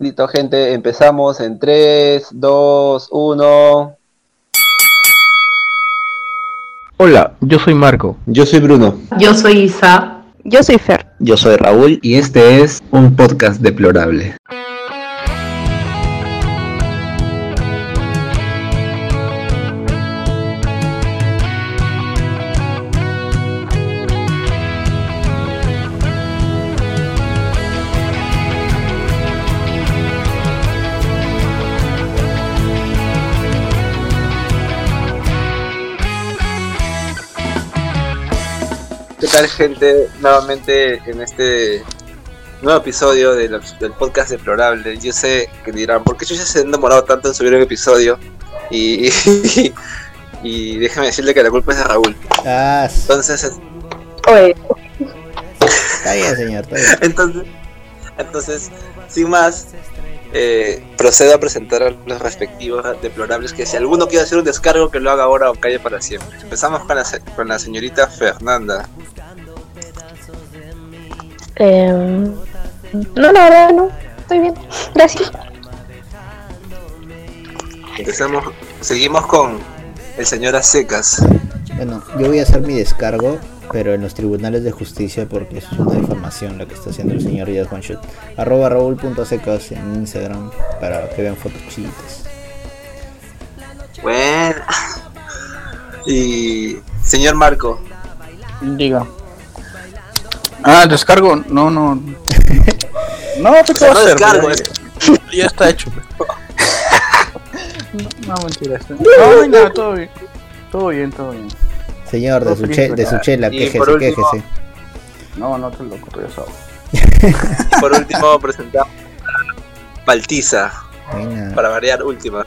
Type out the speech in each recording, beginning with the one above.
Listo, gente, empezamos en 3, 2, 1. Hola, yo soy Marco. Yo soy Bruno. Yo soy Isa. Yo soy Fer. Yo soy Raúl y este es un podcast deplorable. ¿Qué tal, gente? Nuevamente en este nuevo episodio del, del podcast deplorable. Yo sé que dirán, ¿por qué ya se han demorado tanto en subir un episodio? Y, y déjame decirle que la culpa es de Raúl. Ah, Entonces, es- Oye, está bien, señor. Está bien. entonces, entonces, sin más, eh, procedo a presentar a los respectivos deplorables. Que si alguno quiere hacer un descargo, que lo haga ahora o calle para siempre. Empezamos con la, se- con la señorita Fernanda. em, no, la verdad no. Estoy bien. Gracias. Empezamos, seguimos con el señor Acecas. Bueno, yo voy a hacer mi descargo, pero en los tribunales de justicia porque eso es una difamación la que está haciendo el señor Jazz One Shot. Arroba raúl.secas en Instagram para que vean fotos chiquitas. Bueno. Y señor Marco. Diga. Ah, descargo. No, no. No, ¿qué te va a No hacer? descargo, Ya- Ya está hecho. pues. No, no, mentira. está- No, no todo bien. Todo bien, todo bien. Señor, de su, che- de su chela, quéjese, último- quéjese. No, no te ya sabes. Y por último presentamos a Baltiza. Buena. Para variar, última.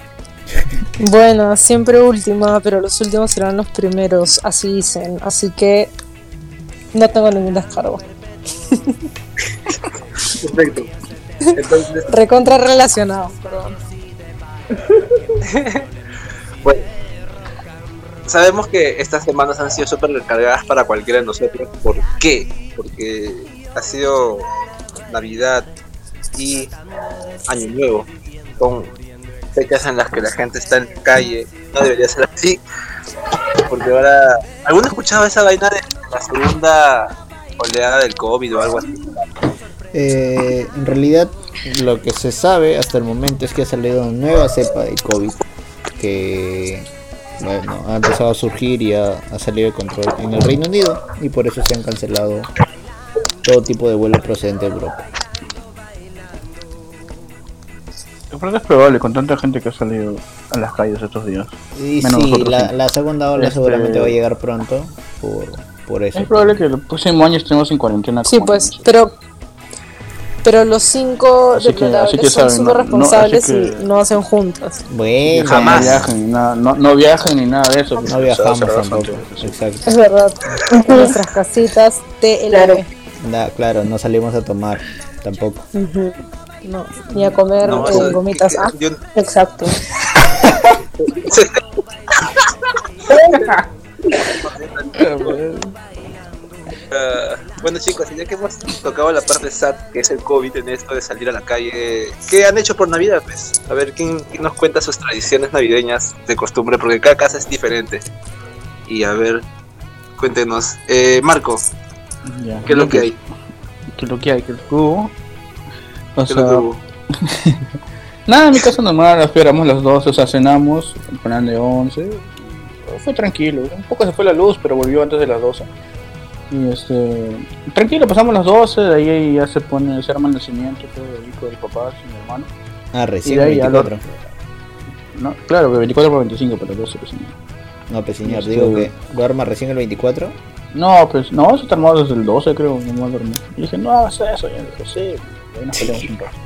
Bueno, siempre última, pero los últimos serán los primeros, así dicen. Así que no tengo ningún descargo. Perfecto. Entonces, Recontra relacionado, perdón. bueno. Sabemos que estas semanas han sido súper recargadas para cualquiera de nosotros. ¿Por qué? Porque ha sido Navidad y Año Nuevo. Con fechas en las que la gente está en la calle. No debería ser así. Porque ahora... ¿Alguno ha escuchado esa vaina de la segunda oleada del COVID o algo así? Eh, en realidad, lo que se sabe hasta el momento es que ha salido una nueva cepa de COVID que bueno, ha empezado a surgir y ha, ha salido de control en el Reino Unido y por eso se han cancelado todo tipo de vuelos procedentes de Europa. Yo creo que es probable con tanta gente que ha salido a las calles estos días. Y Menos sí, nosotros, la, sí. la segunda ola Este- seguramente va a llegar pronto por, por eso. Es probable que el próximo año estemos en cuarentena. Sí, pues, pero pero los cinco Así que- deplorables así que son súper no- no, responsables que- y no hacen juntas. Bueno, Jamás. No viajen, ni nada, no, no viajen ni nada de eso. no viajamos tampoco. Exacto. Es verdad. Nuestras casitas TLM. Claro. Claro, no salimos a tomar tampoco. No, ni a comer No, eh, gomitas. que- Ah, yo- Exacto. Ah, bueno chicos, ya que hemos tocado la parte sad, que es el COVID en esto de salir a la calle, ¿qué han hecho por Navidad? Pues, a ver, ¿quién, quién nos cuenta sus tradiciones navideñas de costumbre? Porque cada casa es diferente. Y a ver, cuéntenos. Eh, Marco, Ya, ¿qué es lo que hay? ¿Qué es lo que hay? ¿Qué es lo que hubo? O ¿Qué es sea, lo que hubo? nada, en mi casa normal, esperamos las 12, o sea, cenamos, el plan de 11. Fue tranquilo, un poco se fue la luz, pero volvió antes de las 12. Y este, tranquilo, pasamos las 12, de ahí ya se pone, se arma el nacimiento, todo el hijo del papá, y mi hermano. Ah, Y recién de ahí ya lo- 24. No, claro, de 24 por 25, pero 12 pues, no. No, pues señor, Este- digo que duerma recién el 24. No, pues, no, eso está armado desde el 12, creo, no me dormí. Y dije, no hagas eso, y dije, sí, y ahí nos peleamos un rato.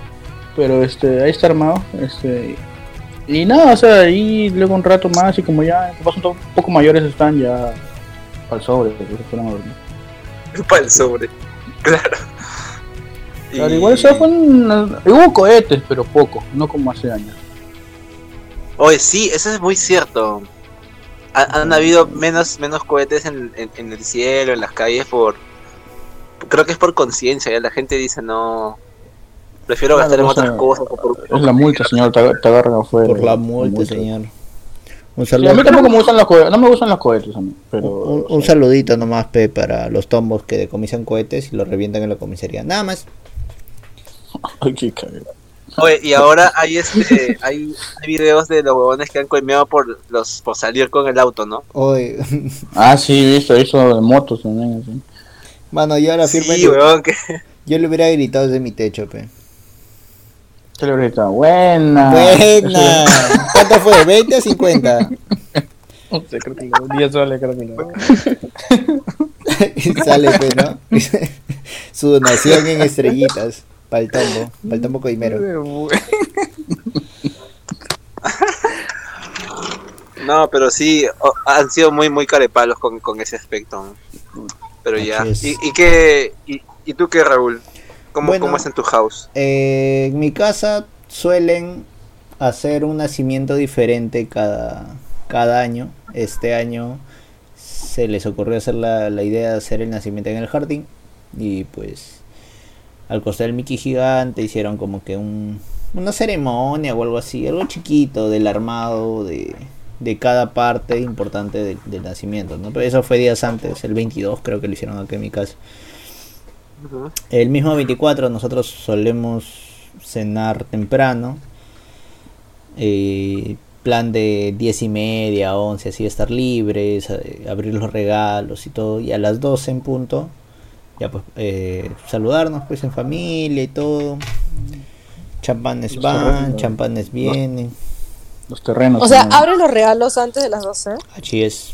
Pero este, ahí está armado, este, y nada, o sea, ahí luego un rato más, y como ya, papás un poco mayores están ya al sobre, porque se fueron a dormir. Para el sobre. Claro. Claro, Y- igual eso fue un, hubo cohetes, pero poco, no como hace años. Oye, sí, eso es muy cierto. Ha- han habido menos, menos cohetes en, en- en el cielo, en las calles, por. Creo que es por conciencia, ya la gente dice no. Prefiero Claro, gastar en o sea, otras cosas. por- Es la multa, señor, te agarran afuera. Por la multa, señor. Un Sí, a saludo. mí tampoco me gustan los cohetes, no me gustan los cohetes a mí, pero... Un, un saludito nomás, Pe, para los tombos que decomisan cohetes y los revientan en la comisaría. Nada más. Ay, qué cagada. Oye, y ahora hay este hay, hay videos de los huevones que han coimeado por los por salir con el auto, ¿no? Hoy, Ah, sí, visto, hizo de motos también, así. mano, yo ahora firme. Sí, huevón, que Yo le hubiera gritado desde mi techo, Pe. ¿Qué le grita? Buena. Buena. ¿Cuánto fue? ¿20 o 50? No sé, creo que lo- 10 soles creo que lo- y sale, Pe, ¿no? Su donación en estrellitas. Para el tombo. Para el tombo coimero. no, pero sí o- han sido muy muy carepalos con, con ese aspecto. Pero ya. ¿Y, y qué y, y tú qué, Raúl? ¿Cómo, Bueno. cómo es en tu house? Eh, en mi casa suelen hacer un nacimiento diferente cada, cada año. Este año se les ocurrió hacer la, la idea de hacer el nacimiento en el jardín. Y pues al costar el Mickey gigante hicieron como que un, una ceremonia o algo así. Algo chiquito del armado de, de cada parte importante del- del nacimiento. ¿no? Pero eso fue días antes, el 22 creo que lo hicieron aquí en mi casa. El mismo 24 nosotros solemos cenar temprano. Eh, plan de 10 y media, 11, así estar libres, eh, abrir los regalos y todo. Y a las 12 en punto, ya pues eh, saludarnos pues en familia y todo. Champanes Los van, terrenos. champanes vienen. Los terrenos. O sea, también. abre los regalos antes de las 12. Así es.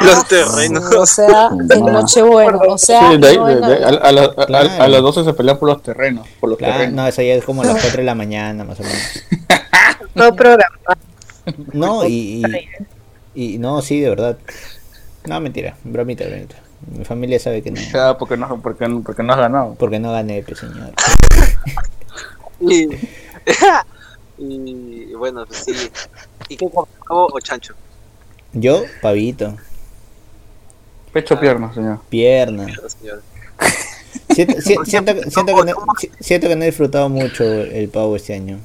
Los Ah, terrenos. O sea, en No. Nochebuena. O sea, Sí, de ahí, no de- de- a, a la- a- Claro. a las 12 se pelean por los terrenos. Por los Claro, terrenos. no, eso ya es como a las 4 de la mañana más o menos. Todo programa. No, y, y, y no, sí, de verdad. No, mentira, bromita, bromita. Mi familia sabe que no. Ya, porque no, porque, no- porque no has ganado. Porque no gané, pues, señor. Y, y bueno, pues sí. ¿Y qué pavo o chancho? Yo, pavito, Pecho pierna, señor. pierna. Señor. Siento, si- siento, que- siento que no, si- siento que no he disfrutado mucho el pavo este año.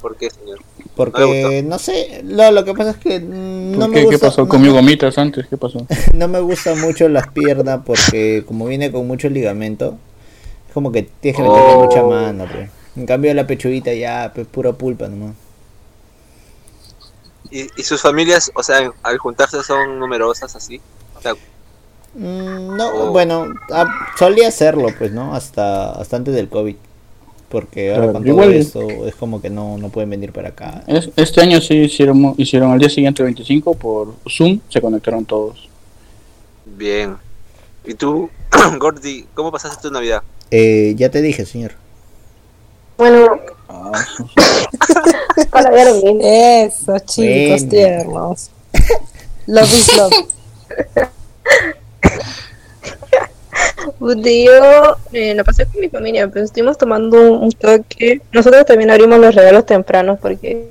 ¿Por qué, señor? ¿No le Porque, no sé, lo, lo que pasa es que no ¿Por me gusta. ¿Qué pasó? no- ¿Comió gomitas antes? ¿Qué pasó? no me gusta mucho las piernas porque como viene con mucho ligamento, es como que tienes que meterle Oh. mucha mano, pues. En cambio la pechuguita ya, pues pura pulpa nomás. ¿Y, y sus familias, o sea, al juntarse son numerosas así? O sea, Mm, no, Oh. bueno, ah, solía hacerlo, pues, ¿no? Hasta, hasta antes del COVID. Porque ahora Claro, con todo esto es como que no, no pueden venir para acá. Es- Este año sí hicieron, hicieron al día siguiente 25 por Zoom, se conectaron todos. bien. ¿Y tú, Gordy, cómo pasaste tu Navidad? Eh, ya te dije, señor. Bueno, Ah, para ver bien. Eso, chicos Bueno. tiernos. Love is love. Yo eh, lo pasé con mi familia, pero estuvimos tomando un, un toque. Nosotros también abrimos los regalos tempranos porque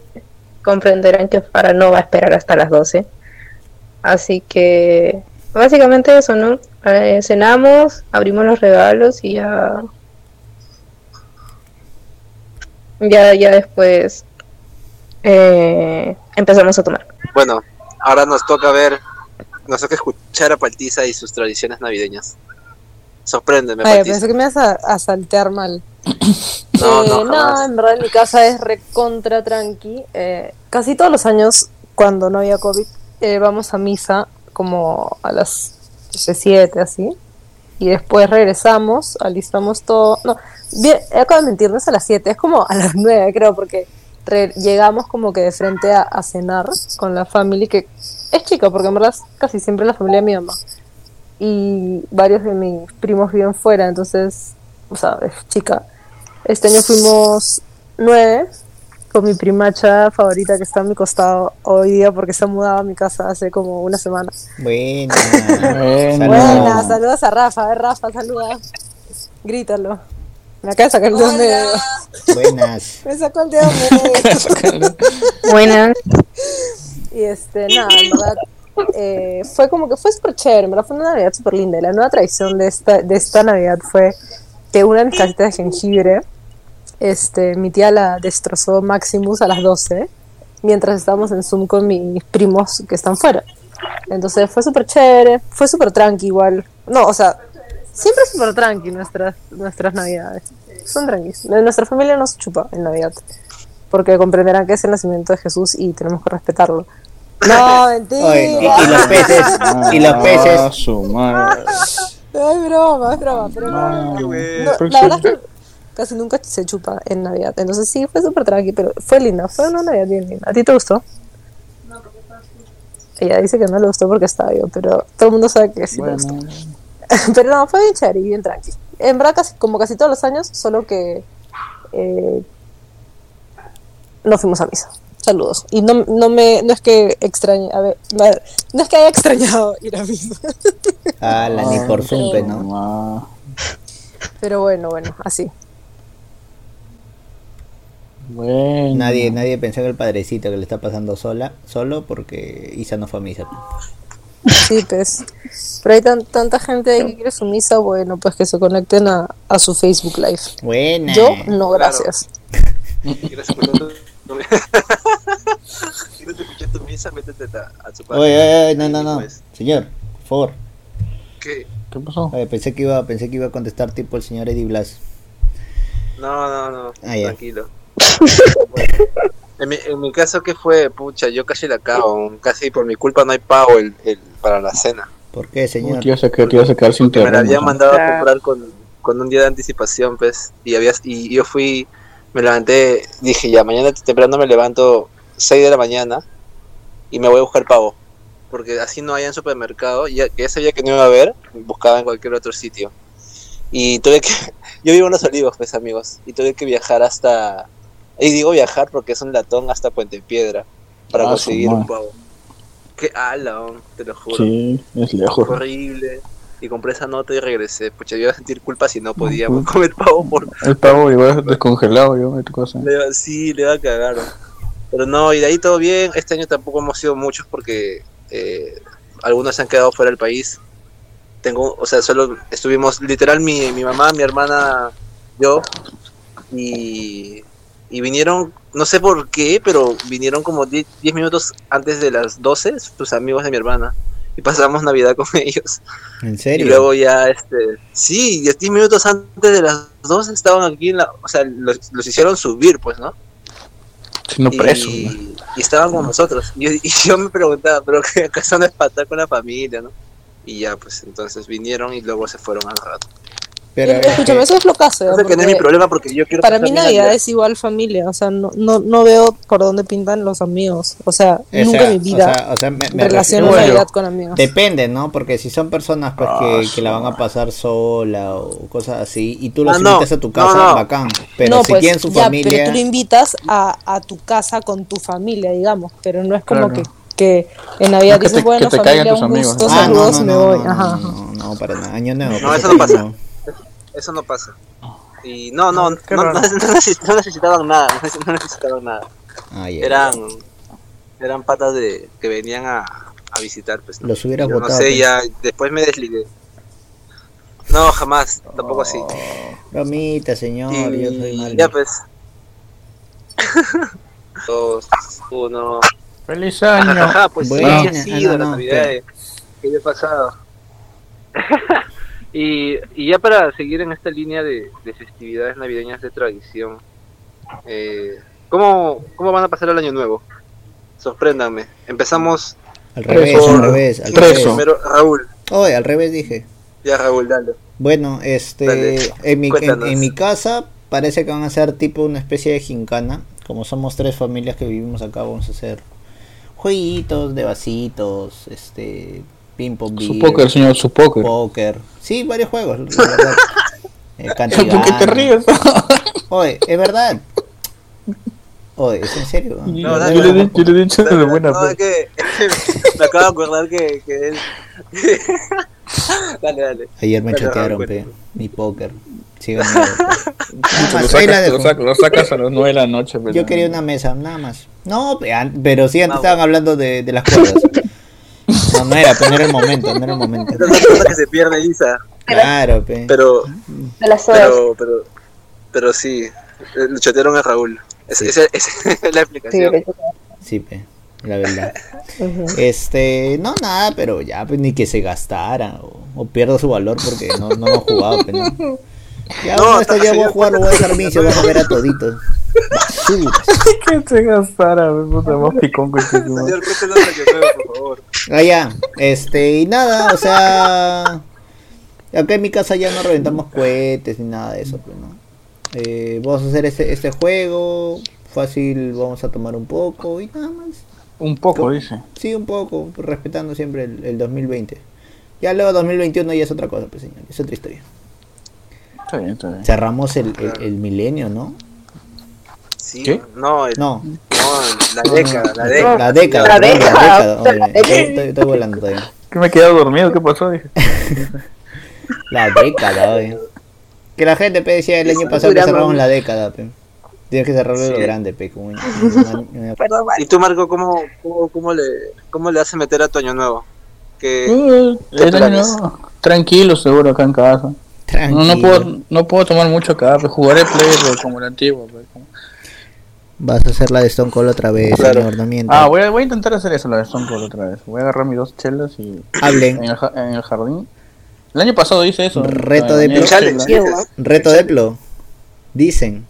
comprenderán que Farah no va a esperar hasta las 12. Así que básicamente eso, ¿no? Eh, cenamos, abrimos los regalos y ya. Ya, ya después eh, empezamos a tomar. Bueno, ahora nos toca ver, nos toca escuchar a Paltiza y sus tradiciones navideñas. Sorpréndeme, Ay, Paltiza. pensé que me ibas a, a saltear mal. No, Eh, no, jamás. en verdad en mi casa es recontra tranqui. Eh, casi todos los años, cuando no había COVID, eh, vamos a misa como a las 7 así. Y después regresamos, alistamos todo. No, bien, acabo de mentir, no es a las 7, es como a las 9 creo, porque llegamos como que de frente a, a cenar con la familia, que es chica, porque en verdad es casi siempre la familia de mi mamá. Y varios de mis primos viven fuera, entonces, o sea, es chica. Este año fuimos nueve con mi primacha favorita que está a mi costado hoy día porque se ha mudado a mi casa hace como una semana. Buena. Bueno. Buena, saludos a Rafa, a Rafa, saluda. Grítalo. Me acaba de sacar el dedo medio. Buenas. Me sacó el dedo medio. Buenas. Y este, nada, en verdad, eh, fue como que fue súper chévere, en verdad fue una Navidad súper linda. Y la nueva tradición de esta, de esta Navidad fue que una de mis casitas de jengibre, este, mi tía la destrozó Maximus a las 12, mientras estábamos en Zoom con mis primos que están fuera. Entonces fue súper chévere, fue súper tranqui igual. No, o sea, siempre es súper tranqui nuestras, nuestras navidades. Son tranquis. Nuestra familia no se chupa en Navidad. Porque comprenderán que es el nacimiento de Jesús y tenemos que respetarlo. No, mentira. Oye, y, y los peces, y los Ah, peces, su madre. Es broma, es broma. Pero no, Ah, no, bueno. no, la verdad es que casi nunca se chupa en Navidad. Entonces sí, fue súper tranqui, pero fue linda. Fue una Navidad bien linda. ¿A ti te gustó? Ella dice que no le gustó porque estaba yo, pero todo el mundo sabe que sí le gustó. Pero no, fue bien chévere y bien tranqui. En verdad, casi, como casi todos los años, solo que eh, no fuimos a misa. Saludos. Y no, no me, no es que extrañe, a ver, no, no es que haya extrañado ir a misa. ala, ni por zumpe, ¿no? Pero bueno, bueno, así. Bueno. Nadie, nadie pensó en el padrecito que le está pasando sola, solo porque Isa no fue a misa. Sí, pues. Pero hay tan- tanta gente ahí que quiere su misa, bueno, pues que se conecten a, a su Facebook Live. Buena. Yo, no, gracias. ¿Quieres escuchar tu, ¿Quieres escuchar tu misa? Métete a, a su padre. Oye, oye, oye, no, no, no. Pues, Señor, por favor. ¿qué? ¿Qué pasó? Oye, pensé que iba, pensé que iba a contestar tipo el señor Eddie Blas. No, no, no. Ah, tranquilo. en, mi, en mi caso, ¿qué fue? Pucha, yo casi la cago. Casi por mi culpa no hay pago el, el, para la cena. ¿Por qué, señor? Te ibas a quedar, te ibas a quedar sin me la ¿no? mandado a comprar con, con un día de anticipación, pues. Y, había, y yo fui, me levanté, dije, ya, mañana temprano me levanto 6 de la mañana y me voy a buscar pavo. Porque así no hay en supermercado. Y ya, que ya sabía que no iba a haber, buscaba en cualquier otro sitio. Y tuve que. Yo vivo en los olivos, pues, amigos. Y tuve que viajar hasta. Y digo viajar porque es un latón hasta Puente Piedra. Para Ah, conseguir un pavo. Qué alón, te lo juro Sí, es lejos. horrible. Y compré esa nota y regresé. Pucha, yo iba a sentir culpa si no podía pues. comer pavo por. El pavo igual descongelado, yo, tu cosa. Le sí, le iba a cagar. Pero no, y de ahí todo bien. Este año tampoco hemos sido muchos porque eh, algunos se han quedado fuera del país. Tengo, o sea, solo estuvimos, literal, mi, mi mamá, mi hermana, yo. Y, y vinieron, no sé por qué, pero vinieron como 10 10 minutos antes de las 12, tus amigos de mi hermana. Y pasamos Navidad con ellos. ¿En Y serio? luego ya, este, sí, 10 minutos antes de las 12 estaban aquí en la, o sea, los, los hicieron subir, pues, ¿no? Y. ¿no? y estaban con nosotros. Y, yo- y yo me preguntaba, pero que acaso no es para estar con la familia, ¿no? Y ya, pues, entonces vinieron y luego se fueron al rato. Pero, Eh, Escúchame, eso es lo que hace. No sé que no es mi problema porque yo quiero Para mí mi Navidad es igual familia, o sea, no, no, no veo por dónde pintan los amigos. O sea, o sea, nunca en mi vida O sea, o sea, me, me relaciono Navidad con amigos. Depende, ¿no? Porque si son personas pues, que, Ah, que la van a pasar sola o cosas así, y tú los Ah, no, invitas a tu no, casa, no. bacán. Pero no, si pues, tienen su ya, familia. pero tú lo invitas a, a tu casa con tu familia, digamos, pero no es como Claro. que, que en Navidad No que dices, bueno, que te familia, un amigos, gusto, ¿no? Ah, no, saludos, no, me no, voy. no, Ajá. no, no, para nada. Año nuevo. No, pues, eso no pasa. Eso no pasa. Y no, no, no, no, no no necesitaban nada, no neces- no necesitaban nada. Ah, ya, Eran, eran patas de que venían a, a visitar, pues. ¿no? Los hubieras Yo no votado, sé, pues. ya después me desligué. No, jamás, tampoco así. Bromita, señor, yo soy Y malo. ya pues. Dos, uno. ¡Feliz año! Ajá, pues sí, Buena, así ha sido ah, no, la no, Navidad espera. que yo he pasado. y, y ya para seguir en esta línea de, de festividades navideñas de tradición, eh, ¿cómo, ¿cómo van a pasar el año nuevo? Sorpréndanme. Empezamos Al revés, Por- al revés, al revés. primero, Raúl. Oye, al revés dije. Ya, Raúl, dale. Bueno, este, Dale, en mi, en, en mi casa parece que van a ser tipo una especie de gincana. Como somos tres familias que vivimos acá, vamos a hacer jueguitos de vasitos, este, ping pong, Su póker, señor, su póker. póker. Sí, varios juegos. Eh, ¿Por qué te ríes? Oye, es verdad. Oye, es en serio. ¿no? yo, dale, le, he dale. di- yo le he dicho de Dale, buena no, fe. es que me acabo de acordar que, que él. dale, dale. Ayer me Dale, chatearon, Raúl, pe, mi póker. Nada Lo sacas, lo, sacas, lo sacas a las 9 de la noche. pero- Yo quería una mesa, nada más. No, pero sí, antes Ah, estaban hablando de, de las cuerdas. No, no era, pero no era el momento, no era el momento. Esa es la cosa que se pierde, Isa. Claro, pe. Pero, De las sodas. pero, pero, pero sí, eh, lo chatearon a Raúl. Es- Sí. Esa esa es la explicación. Sí, pe. La verdad. Este, no, nada, pero ya, pues ni que se gastara o, o pierda su valor porque no, no hemos jugado, pues, ¿no? Ya, No, esto hasta ya voy a jugar, lo voy a dejar que- vicio, voy a joder a toditos. Basuras. que se gastara, puta, más picón que Señor, préstelo año nuevo, por favor. Ah, ya, este, y nada, o sea, acá en mi casa ya no reventamos cohetes ni nada de eso, pues, ¿no? Eh, vamos a hacer este, este juego, fácil, vamos a tomar un poco y nada más. Un poco, dice. Sí, un poco, respetando siempre el, el 2020. Ya luego 2021 ya es otra cosa, pues señor, es otra historia. Está bien, está bien. Cerramos el, el, el milenio, ¿no? Sí, ¿Qué? no, el- No, no, la década, la la década. La década, la la década, oye, década. estoy, estoy volando todavía. Que me he quedado dormido, ¿qué pasó? Dije. La década, oye. Que la gente pe, decía el año pasado que cerramos la década, pe. Tienes que cerrarlo lo grande, pe. Como una- una- una- Perdón, ¿Y tú, Marco, cómo, cómo, cómo, le, cómo le haces meter a tu año nuevo? Que Uh, tranquilo, seguro, acá en casa. No, Tranquilo. no, puedo, no puedo tomar mucho acá, pues jugaré Play pero como el antiguo. pues, Vas a hacer la de Stone Cold otra vez, Claro. señor, no. Ah, voy a, voy a intentar hacer eso, la de Stone Cold otra vez. Voy a agarrar mis dos chelas y Hablen. en el, ja- en el jardín. El año pasado hice eso. Reto de. Llevo. Reto Deplo. Dicen.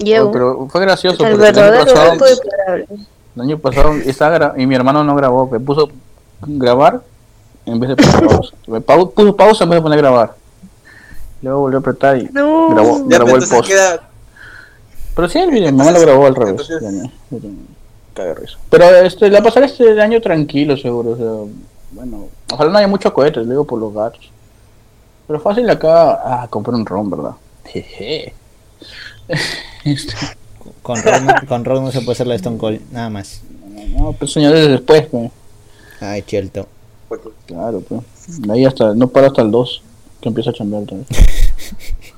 Oh, llevo. pero fue gracioso El porque el año verdadero pasado, el año pasado estaba gra- y mi hermano no grabó, que puso grabar en vez de poner pausa. Pau- puso pausa en vez de poner grabar. Luego volvió a apretar y No. grabó, ya, grabó el post. queda, Pero sí, mi mamá lo grabó al revés. Entonces- risa. Pero este, la pasaré este año tranquilo, seguro. O sea, bueno, ojalá no haya muchos cohetes, le digo por los gatos. Pero fácil acá, ah, compré un ron, ¿verdad? Jeje. Este, Con Rock, no, con Rock no se puede hacer la de Stone Cold, nada más. no, pues señores, después, pues. Ay, cierto. Claro, pues. De ahí hasta, no para hasta el 2, que empieza a chambear otra vez.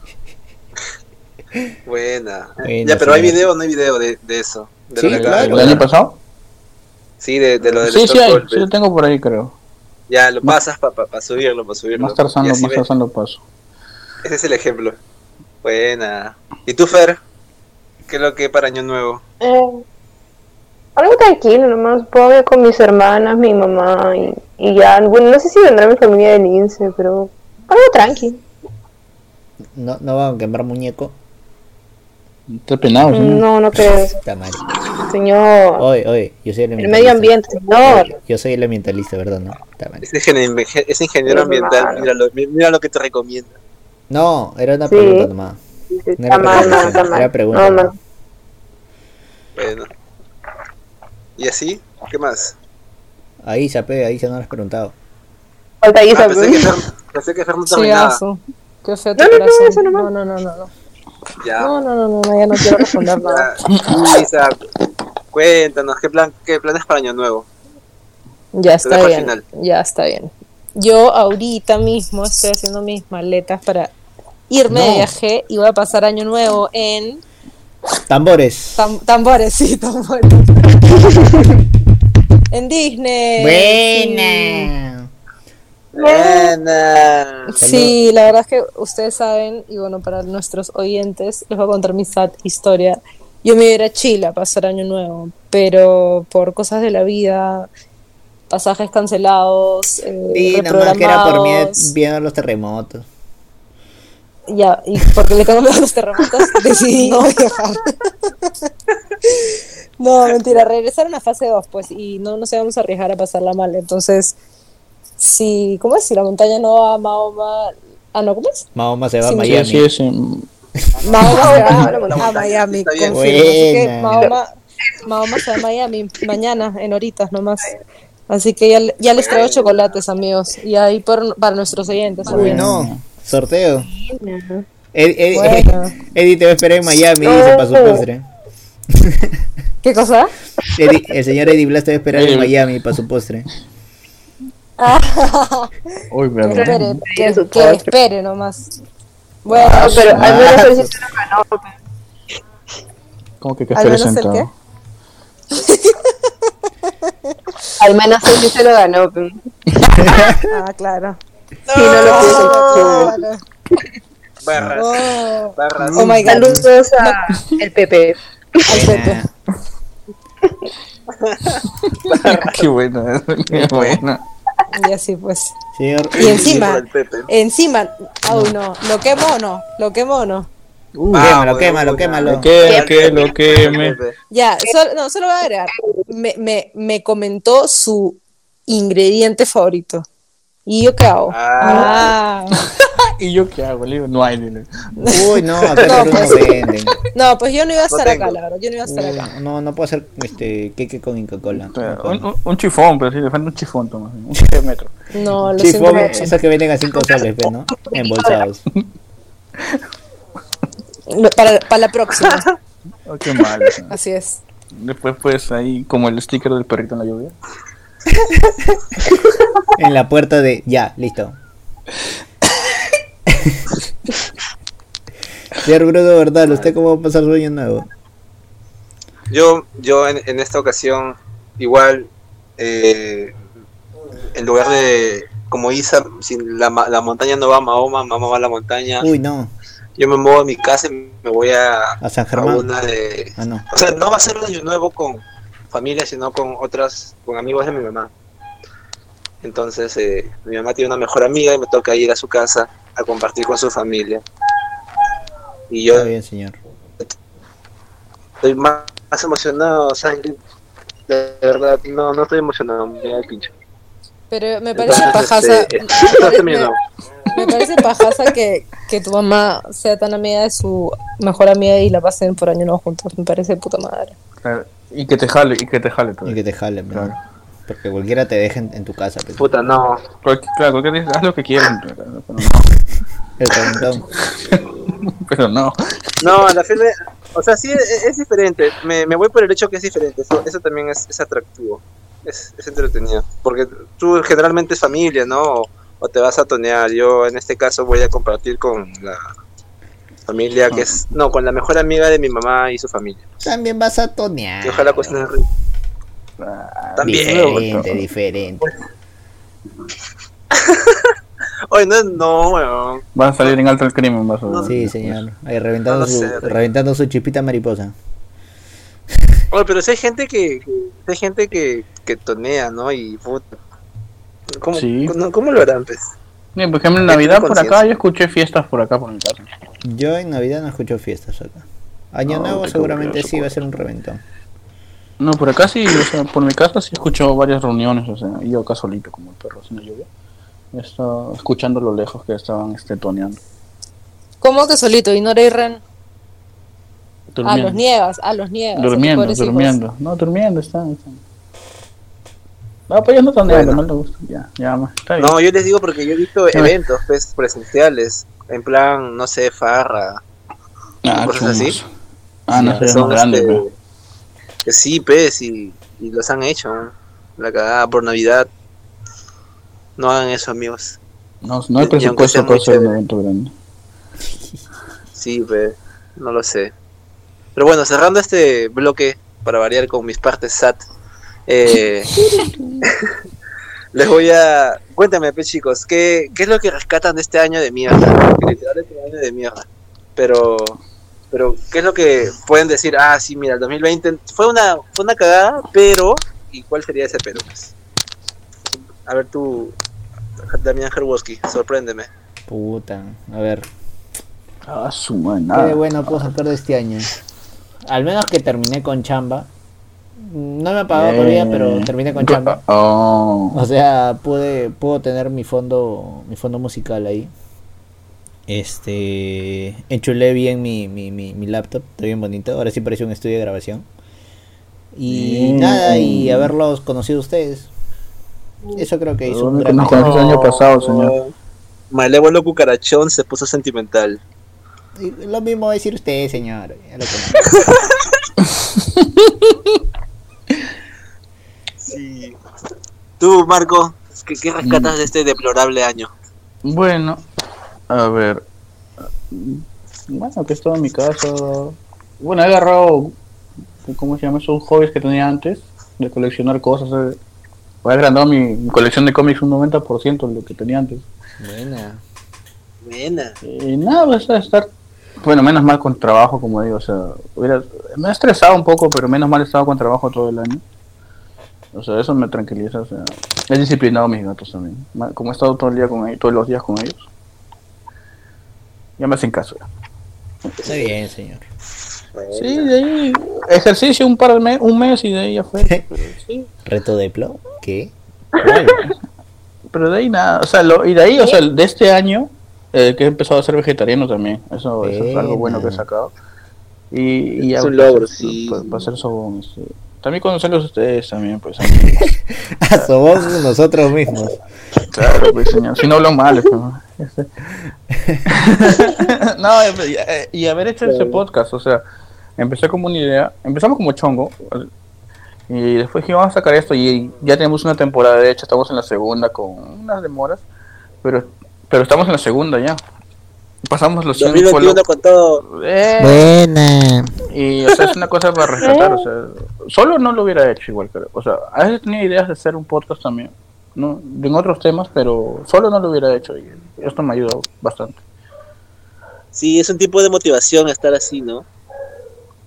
buena. Buena, ya, pero hay video o no hay video de, de eso. De Sí, lo que acabas de claro. ¿El año pasado? Sí, de, de lo del Sí, sí, hay, sí lo tengo por ahí, creo. Ya, lo pasas para subirlo, para subirlo. Más Tarzán, lo- más. Tarzán lo paso. Ese es el ejemplo. Buena. ¿Y tú, Fer? ¿Qué es lo que para Año Nuevo? Eh, algo tranquilo, nomás puedo ver con mis hermanas, mi mamá y, y ya. Bueno, no sé si vendrá mi familia del INSE, pero algo tranqui. No, no van a quemar muñeco. Está penado, señor. No, no creo, Está mal. señor. Oye, oye, yo soy el El ambientalista. medio ambiente, señor. Yo soy el ambientalista, ¿verdad? No, está mal. Ese ingeniero, ese ingeniero Es ambiental, mira lo, mira lo que te recomienda. No, era una Sí. pregunta nomás. No Está era mal, no, pregunta, está mal. era pregunta. No, no. Bueno. ¿Y así? ¿Qué más? Ahí, Sape, ahí se no lo has preguntado. Falta Ah, Isa, pensé, que Fer, pensé que Fer no terminaba. Qué feo No, no, no, eso nomás. No, no, no, no, no. Ya. No, no, no, no, ya no quiero responder nada. Ya. Isa, cuéntanos, ¿qué, plan, ¿qué planes para Año Nuevo? Ya está bien. final. Ya está bien. Yo ahorita mismo estoy haciendo mis maletas para irme de viaje y voy a pasar año nuevo en Tambores. tam- tambores, sí, tambores. en Disney. Buena. Buena. Sí, la verdad es que ustedes saben, y bueno, para nuestros oyentes, les voy a contar mi sad historia. Yo me iba a ir a Chile a pasar año nuevo, pero por cosas de la vida, pasajes cancelados, eh, Sí, nomás que era por miedo reprogramados, viendo los terremotos. ya, y porque le tengo miedo a los terremotos, decidí no viajar. no, mentira, regresaron a fase 2, pues, y no nos íbamos a arriesgar a pasarla mal. Entonces, si, ¿cómo es? Si la montaña no va a Mahoma, ah, no, ¿cómo es? Mahoma se va Sí, a sí, Sí, Miami. sí, es en- Mahoma se va a Miami, confirmo. Que. Mahoma, Mahoma se va a Miami mañana, en horitas nomás. Así que ya, ya les traigo chocolates, amigos. Y ahí por, para nuestros oyentes Uy, también. no. Sorteo. Ed- Ed- Bueno. Eddie te va a esperar en Miami, dice, para su postre. ¿Qué cosa? Eddie- el señor Eddie Blas te va a esperar en. Miami para su postre. Uy, Que perdón. espere, que, que espere nomás. Bueno, Ah, pero al menos sí se lo ganó. ¿Cómo que que al esté menos el sentado? qué. Al menos él sí se lo ganó. Ah, claro. Sí, no lo Oh, Barras, oh. barras. Oh my god. Saludos a el Pepe. Al Pepe. Qué buena, qué buena. Y así pues. Señor, Y encima, encima, aún no. ¿Lo quemo o no? ¿Lo quemo o no? Uh, Ah, quémalo, bueno, quémalo, quémalo. Lo que, que, lo que me. Pepe. Ya, solo, no, solo voy a agregar. Me, me, me comentó su ingrediente favorito. ¿Y yo qué hago? Ah. Ah. ¿Y yo qué hago? Le digo, no hay, dile. Uy, no, acá No, pues. venden. No, pues yo no iba a No estar acá, la verdad. Yo no iba a estar acá. No, no puedo hacer este queque con Coca-Cola. O sea, Un, un- un chifón, pero sí, le falta un chifón, Tomás. Un metro. No, lo Chifón, siento mucho. esos que venden a 5 soles, pues, ¿no? Embolsados. Para, para la próxima. Oh, qué mal. Así es. Después, pues, ahí, como el sticker del perrito en la lluvia. En la puerta de. Ya, listo. Señor Bruno Verdad, ¿usted cómo va a pasar su año nuevo? Yo, yo en, en esta ocasión, igual, eh, en lugar de, como Isa, si la, la montaña no va a Mahoma, Mahoma va a la montaña, Uy, no. yo me muevo a mi casa y me voy a, A San a Germán. una de... Ah, no. O sea, no va a ser un año nuevo con familia, sino con otras, con amigos de mi mamá. Entonces, eh, mi mamá tiene una mejor amiga y me toca ir a su casa a compartir con su familia. Y yo Está bien, señor. estoy más, más emocionado, sea, de verdad, no, no estoy emocionado, me da el pincho. Pero me parece Entonces, pajaza. este, me este parece pajaza que, que tu mamá sea tan amiga de su mejor amiga y la pasen por año nuevo juntos. Me parece de puta madre. Claro. Y que te jale, y que te jale todo. Y que te jalen, ¿no? Claro. Porque cualquiera te deje en, en tu casa. pues. Puta, no. Claro, cualquier día, haz lo que quieras, pero no. El reventón. Pero no. No, la fe, o sea, sí es, es diferente. Me, me voy por el hecho que es diferente. Eso, eso también es, es atractivo. Es, es entretenido. Porque tú generalmente es familia, ¿no? O, o te vas a tonear. Yo en este caso voy a compartir con la familia que es. No, con la mejor amiga de mi mamá y su familia. También vas a tonear. Y ojalá cocinen rico. Ah, También. Diferente, diferente. Oye, no, no, weón. Vas a salir en alto el crimen, vas a ver. Sí, señor. Ahí reventando, No su, sé, reventando su chipita mariposa. Oye, pero si hay gente que, que- hay gente que, que tonea, ¿no? Y puta. ¿Cómo, Sí. ¿cómo, cómo lo harán, pues? Bien, por ejemplo, en Navidad por acá yo escuché fiestas por acá por mi casa. Yo en Navidad no escucho fiestas acá. Año No, Nuevo seguramente sí va a ser un reventón. No, por acá sí, o sea, por mi casa sí escucho varias reuniones, o sea, yo acá solito como el perro sin la lluvia. Estaba escuchando a lo lejos que estaban este, toneando. ¿Cómo que solito? ¿Y no eres Ren? A Durmiendo. los nievas, a los nievas. Durmiendo, hijos. durmiendo. No, durmiendo, están. están. No, pues ya no toneando, Bueno. no le gusta. Ya, ya, está bien. No, yo les digo porque yo he visto eventos pues, presenciales, en plan, no sé, farra, ah, cosas así. Ah, no, que soy más grande, este, pero. que sí, pues, y, y los han hecho, la cagada por Navidad. No hagan eso, amigos. No, no hay presupuesto para hacer un evento grande. Sí, pues, no lo sé. Pero bueno, cerrando este bloque, para variar con mis partes SAT, eh, les voy a... Cuéntame, pues chicos, ¿qué, ¿qué es lo que rescatan de este año de mierda? Que literal es un año de mierda. Pero, pero, ¿qué es lo que pueden decir? Ah, sí, mira, el 2020 fue una, fue una cagada, pero... ¿Y cuál sería ese pero? Pues? A ver tú, Damián Herwoski, sorpréndeme. Puta, a ver. Ah, su ¿Qué de bueno puedo sacar de este año? Al menos que terminé con chamba. No me ha pagado todavía, pero Eh, terminé con chamba. Oh. O sea, pude, puedo tener mi fondo, mi fondo musical ahí. Este, enchulé bien mi, mi, mi, mi laptop, está bien bonito. Ahora sí parece un estudio de grabación. Y Mm. nada, y haberlos conocido a ustedes. Eso creo que hizo un ¿Dónde gran conoces el año pasado, señor? Malévolo Cucarachón se puso sentimental. Lo mismo va a decir usted, señor. Ya lo conozco. Sí. Tú, Marco, ¿qué, qué rescatas de este deplorable año? Bueno, a ver. Bueno, que estaba en mi casa. Bueno, he agarrado, ¿cómo se llama? Esos hobbies que tenía antes, de coleccionar cosas. eh. Voy agrandado mi, mi colección de cómics un 90% de lo que tenía antes. Buena. Buena. Y nada, vas a estar. Bueno, menos mal con trabajo, como digo. O sea, hubiera- me ha estresado un poco, pero menos mal he estado con trabajo todo el año. O sea, eso me tranquiliza. O sea, he disciplinado a mis gatos también. Como he estado todo el día con ellos, todos los días con ellos. Ya me hacen caso. ya. Está bien, señor. Sí, de ahí. Ejercicio un par de mes, un mes y de ahí ya fue. Sí, ¿Reto de plo? ¿Qué? pero de ahí nada. O sea, lo, y de ahí, o sea, de este año, eh, que he empezado a ser vegetariano también. Eso, eso es algo bueno que he sacado. Y, y ya, Es un para logro, hacer- sí. Para, para hacer sobón. este. También conocerlos ustedes también, pues. Somos nosotros mismos. claro, pues, señor. Si no hablan mal, pues, ¿no? Este. y, eh, y haber hecho ese podcast, o sea, empecé como una idea. Empezamos como chongo. Y después dijimos, vamos a sacar esto. Y ya tenemos una temporada, de hecho, estamos en la segunda con unas demoras. Pero, pero estamos en la segunda ya. Pasamos los 100 2021 follow- con todo. Eh, Buena. y o sea, es una cosa para rescatar, o sea, solo no lo hubiera hecho igual, creo. O sea, a veces tenía ideas de hacer un podcast también, ¿no? en otros temas, pero solo no lo hubiera hecho y esto me ayuda bastante. Sí, es un tipo de motivación estar así, ¿no?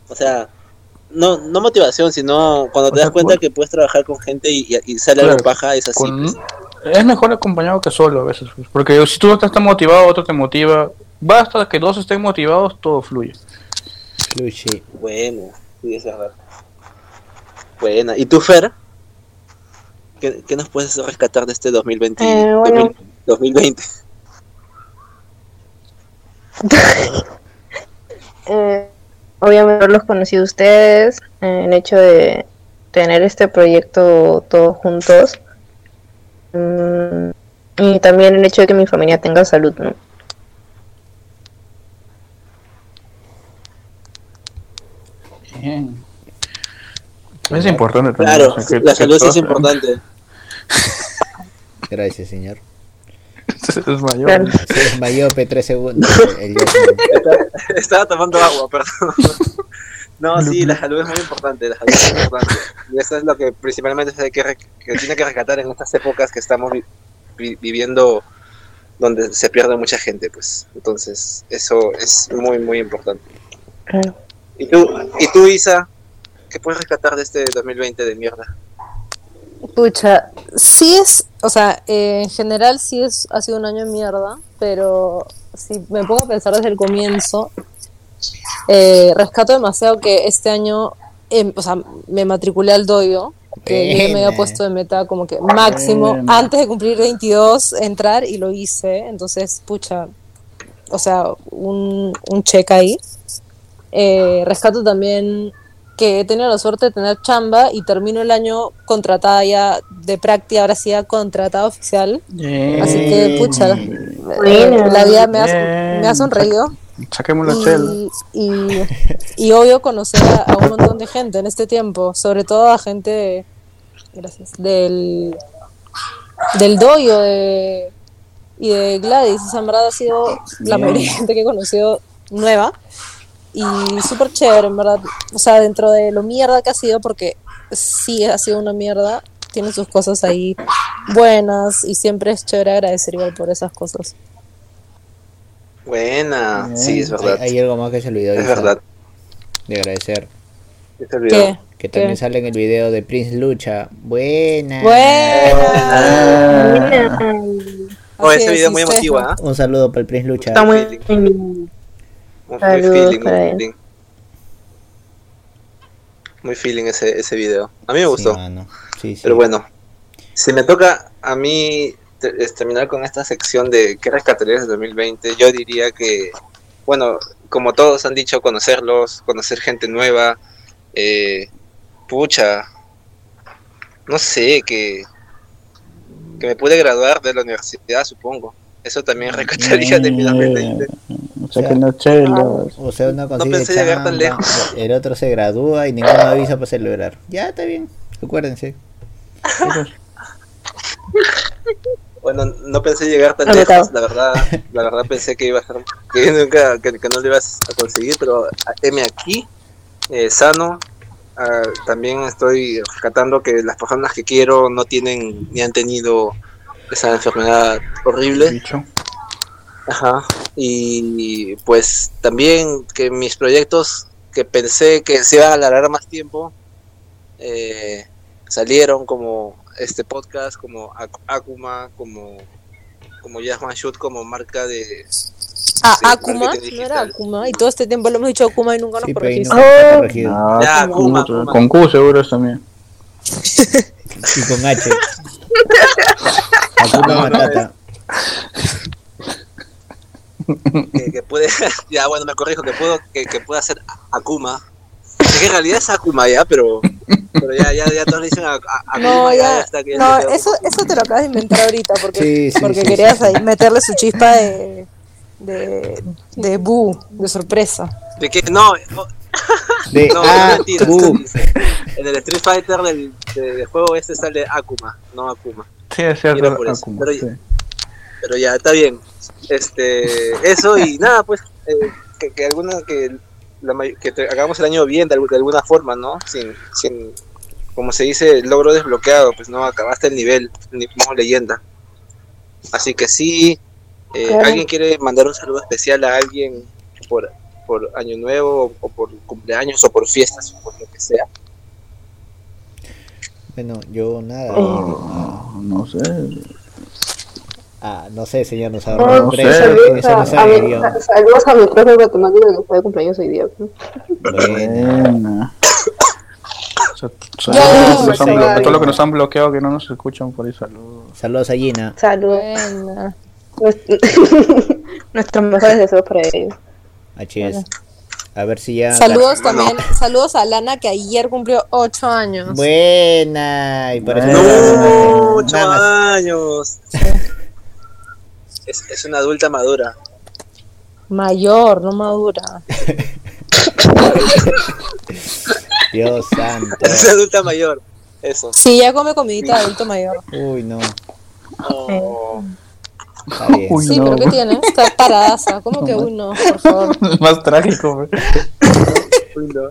O sea, no, no motivación, sino cuando te O sea, das cuenta que puedes trabajar con gente y, y- sale Claro, algo paja, es así. Con- pues. Es mejor acompañado que solo a veces, pues, porque si tú no estás tan motivado, otro te motiva. Basta que dos estén motivados, todo fluye. Flushi. Bueno, verdad. Buena. ¿Y tú, Fer? ¿Qué, qué nos puedes rescatar de este 2020? Eh, bueno. 2020? Eh, obviamente los conocí a ustedes, eh, el hecho de tener este proyecto todos juntos. Mm, y también el hecho de que mi familia tenga salud, ¿no? Bien. Es importante también. Claro, que- la salud sí es importante. Gracias, señor. es mayor. Claro. Se desmayó P3 segundos. El. Estaba- tomando agua, perdón. No, sí, la salud es muy importante, la salud es muy importante. Y eso es lo que principalmente se que, que tiene que rescatar en estas épocas que estamos vi- vi- viviendo donde se pierde mucha gente, pues. Entonces, eso es muy, muy importante. Claro. ¿Y tú, y tú Isa? ¿Qué puedes rescatar de este 2020 de mierda? Pucha, sí es, o sea, eh, en general sí es, ha sido un año de mierda, pero si me pongo a pensar desde el comienzo, eh, rescato demasiado que este año, em, o sea, me matriculé al doyo, que yo me había puesto de meta como que máximo, antes de cumplir 22, entrar y lo hice, entonces, pucha, o sea, un, un check ahí. Eh, rescato también que he tenido la suerte de tener chamba y termino el año contratada ya de práctica, ahora sí ya contratada oficial. Así que, pucha, eh, la vida me ha, me ha sonreído. Saquemos la chela. Y, y, y obvio conocer a, a un montón de gente en este tiempo, sobre todo a gente gracias, del, del doyo de, y de Gladys. Verdad ha sido la mayoría de gente que he conocido nueva y súper chévere, en verdad. O sea, dentro de lo mierda que ha sido, porque sí ha sido una mierda, tiene sus cosas ahí buenas y siempre es chévere agradecer igual por esas cosas. Buena, sí, es verdad. Hay, hay algo más que se olvidó Es verdad. de agradecer. Ya se olvidó. ¿Qué? Que también ¿Qué? sale en el video de Prince Lucha. Buena. Buena. Oh, Así ese es, video sí, muy emotivo. ¿ah? Un saludo para el Prince Lucha. Está muy... Muy, feeling, muy feeling. Muy feeling ese, ese video. A mí me gustó. Pero bueno, si me toca a mí terminar con esta sección de qué rescatarías de 2020, yo diría que, bueno, como todos han dicho, conocerlos, conocer gente nueva, eh, pucha, no sé, que, que me pude graduar de la universidad, supongo. Eso también rescataría de 2020. O sea, no chelos. O sea, uno consigue no pensé llegar tan lejos. el otro se gradúa y ninguno avisa para celebrar. Ya, está bien, acuérdense. bueno, no pensé llegar tan lejos, la verdad, la verdad pensé que iba a ser, que nunca, que, que no lo ibas a conseguir, pero M aquí, eh, sano, Uh, también estoy rescatando que las personas que quiero no tienen ni han tenido esa enfermedad horrible. Ajá. Y pues también que mis proyectos que pensé que se iban a alargar más tiempo eh, salieron como este podcast, como Akuma, como como One Shoot, como marca de Ah, Akuma, no era. Akuma. Y todo este tiempo lo hemos dicho Akuma y nunca nos Sí, no Oh. Ah, Ya, Q, Kuma. con Q seguro es también. Y con H. Hakuna Matata. Que, que puede, ya bueno me corrijo, que puedo, que, que pueda ser Akuma. Es que en realidad es Akuma ya, pero, pero ya, ya, ya todos le dicen a, a- Akuma, No, ya, está que no, ya eso, eso te lo acabas de inventar ahorita porque, Sí, sí, porque sí, querías sí. ahí meterle su chispa de, de, de bu, de sorpresa. de que no, no, De no, Ah, es mentira, Bu. dice. En el Street Fighter del, de- del juego este sale Akuma, no Akuma. Sí, es cierto. Akuma, pero- sí. Pero ya, está bien. Este, eso y nada, pues, eh, que, que alguna, que, la, may- que te- hagamos el año bien de, de alguna forma, ¿no? Sin, sin, como se dice, el logro desbloqueado, pues no, acabaste el nivel, ni como leyenda. Así que sí, eh, Claro. ¿alguien quiere mandar un saludo especial a alguien por, por año nuevo o por cumpleaños o por fiestas o por lo que sea? Bueno, yo nada. Ah, no sé. Ah, no sé, señor, no sabe. No sé. no a, a saludos a mi profe de matemáticas que fue de cumpleaños hoy día. Buena. Buena. O sea, Ya, saludos, nos han sí, blo- ya. todo lo que nos han bloqueado que no nos escuchan por ahí, saludos. Saludos a Gina. Saludos. Buena. Nuestros mejores deseos para ellos. HS. A ver si ya. Saludos Bueno. también, saludos a Lana que ayer cumplió 8 años. Buena. Y por eso. ¡No! Nada ¡Ocho más. años! Es, es una adulta madura. Mayor, no madura. Dios santo. Es adulta mayor. Eso. Sí, ya come comidita de adulto mayor. Uy, no. Oh. Está bien. Uy, Sí, no. pero ¿qué tiene? Está paradaza. ¿Cómo que uy no? Por favor. Más trágico. Uy, no.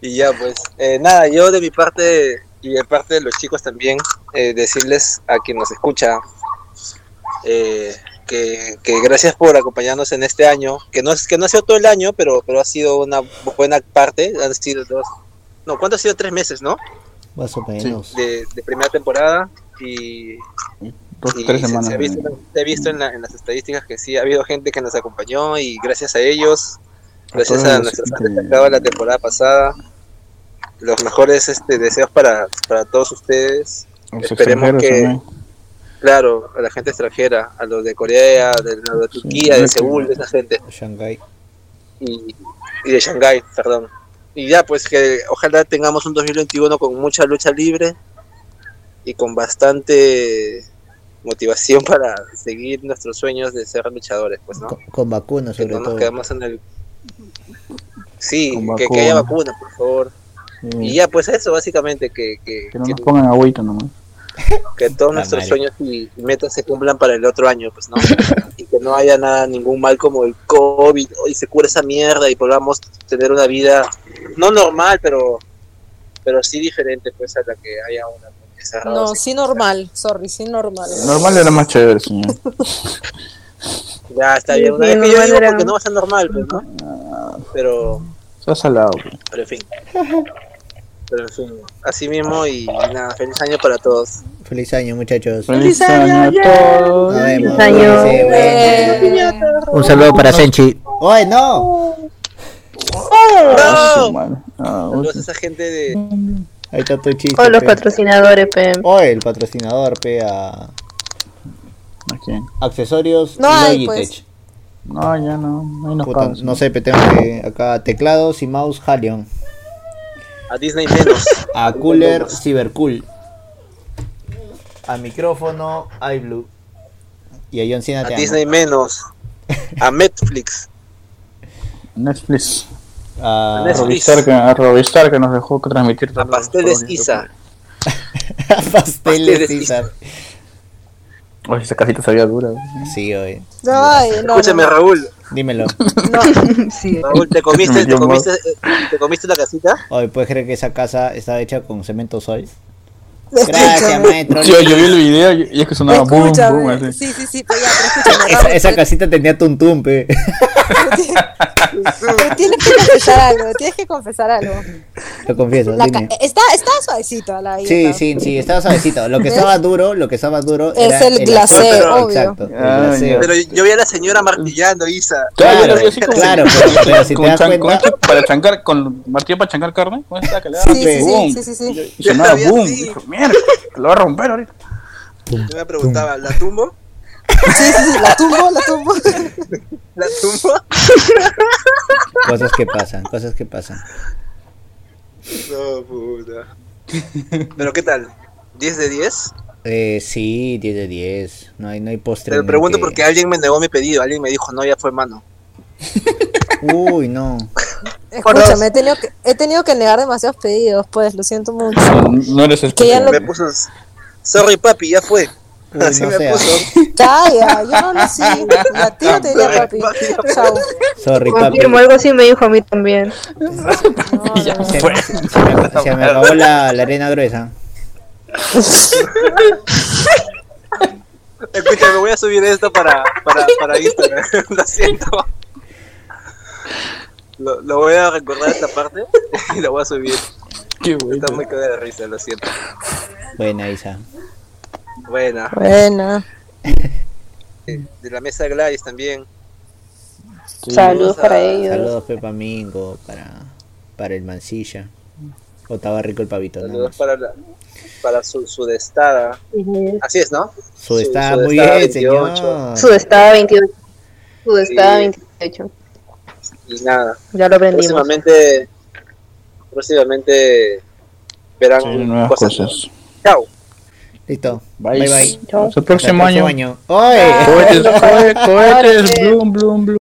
y ya, pues. eh, nada, yo de mi parte y de parte de los chicos también, eh, decirles a quien nos escucha eh, que, que gracias por acompañarnos en este año, que no, es, que no ha sido todo el año, pero, pero ha sido una buena parte. Han sido dos. No, ¿cuánto ha sido? Tres meses, ¿no? Más o menos. De, de primera temporada. Y, Dos, Y tres se- semanas. Se, ha visto, se ha visto en, la- en las estadísticas que sí ha habido gente que nos acompañó y gracias a ellos, gracias todos a nuestros acaba la temporada pasada, los mejores este, deseos para, para todos ustedes. Los esperemos que- también. Claro, a la gente extranjera, a los de Corea, de, los de Turquía, de creo que- Seúl, de esa gente Shanghai. y, y de Shanghái, perdón. Y ya, pues que ojalá tengamos un 2021 con mucha lucha libre y con bastante motivación para seguir nuestros sueños de ser luchadores, pues, ¿no? Con, con vacunas, Que sobre no nos todo. quedamos en el... Sí, Con que, que haya vacuna. vacuna, por favor. Sí, Y ya, pues eso, básicamente, que, que, que no que- nos pongan agüita nomás. que todos nuestros sueños y metas se cumplan para el otro año, pues, ¿no? y que no haya nada, ningún mal como el COVID, y se cure esa mierda y podamos tener una vida, no normal, pero pero sí diferente, pues, a la que haya una. No, sí normal. Sorry, sí normal. Normal era más chévere, señor. Ya, está bien. Sí, es que yo normal digo era- porque no va a ser normal, pues, ¿no? Pero, Se ha salado. pues. pero en fin. Pero en fin, así mismo y nada, feliz año para todos. Feliz año, muchachos. Feliz año a todos. Nos vemos. Feliz año. Sí, bueno. Eh, Un saludo para Senchi. ¡Oye, no! Ah, ¡No! Ah, Saludos a esa gente de. Ahí está tu chiste. O los pe. patrocinadores, pe. Oye, el patrocinador, pe, a ¿A quién? accesorios No hay, pues. No, ya no. Ahí nos Puta, no sé, pe, tengo que acá teclados y mouse Halion. A Disney menos. A cooler Cybercool. A micrófono iBlue. Y a John Cena A te amo. Disney menos. A Netflix. Netflix. A A. Robistar, que, a Robistar que nos dejó que transmitir A Pasteles Isa. Pasteles Pasteles César. Oye, esa casita sabía dura. Sí, oye. Ay, no, Escúchame, no, no. Raúl. Dímelo. No, sí. Raúl, ¿te comiste, te comiste, eh, te comiste la casita? Hoy puedes creer que esa casa está hecha con cemento sol. Gracias, Escúchame. maestro. Yo, yo vi el video y es que sonaba boom, boom, así. Sí, sí, sí, pero ya, pero escúchame. Esa, casita tenía tuntum, pe. pero tienes que confesar algo, tienes que confesar algo. Lo confieso, La dime. está, está suavecito la Sí, sí, sí, estaba suavecito. Lo que estaba duro, lo que estaba duro Es era el glacé, obvio. Exacto, el Ah. Pero yo vi a la señora martillando, Isa. Claro, Claro, claro, pero, pero si te con das chan- cuenta, para chancar, con martillo para chancar carne, con esta que le da Sí, sí, sí, sí, sí, sí. Y sonaba boom. Mierda, lo va a romper ahorita. Yo me preguntaba, ¿la tumbo? Sí, sí, sí, la tumbo, la tumbo. ¿La tumbo? cosas que pasan, cosas que pasan. No, puta. ¿Pero qué tal? ¿10 de 10? Eh, sí, 10 de 10. No hay, no hay postre. Te lo pregunto que- porque alguien me negó mi pedido. Alguien me dijo, no, ya fue mano. Uy, no. Escúchame, he tenido, que, he tenido que negar demasiados pedidos, pues, lo siento mucho. No, no eres el Que ya lo- Me puso, sorry papi, ya fue. Uy, Así no me sea. puso. Calla, yo no nací. La tía te diría papi. Chao. Sorry, papi. Confirmo, algo así me dijo a mí también. No, Ya no, no. Se, fue. se me, se me acabó la, la arena gruesa. Escúchame, voy a subir esto para, para, para Instagram. lo siento. Lo, lo voy a recordar esta parte y lo voy a subir. Qué Está muy cagada de risa, lo siento. Buena, Isa. Buena. Buena. De la mesa Gladys también. Sí. Saludos para a- ellos. Saludos, Pepa Mingo, para, para el Mancilla. O estaba rico el pavito, Saludos para, la, para su, su destada. Así es, ¿no? Su está su muy destada bien, 28. señor. Su estaba 28. Su estaba Sí. 28. Y nada. Ya lo aprendimos. Próximamente, próximamente verán Sí, nuevas cosas. cosas. Chao. Listo. Bye. Bye bye. Chao. Hasta el próximo Hasta el año. ¡Oye! Cohetes, cohe- cohetes, bloom, bloom, bloom.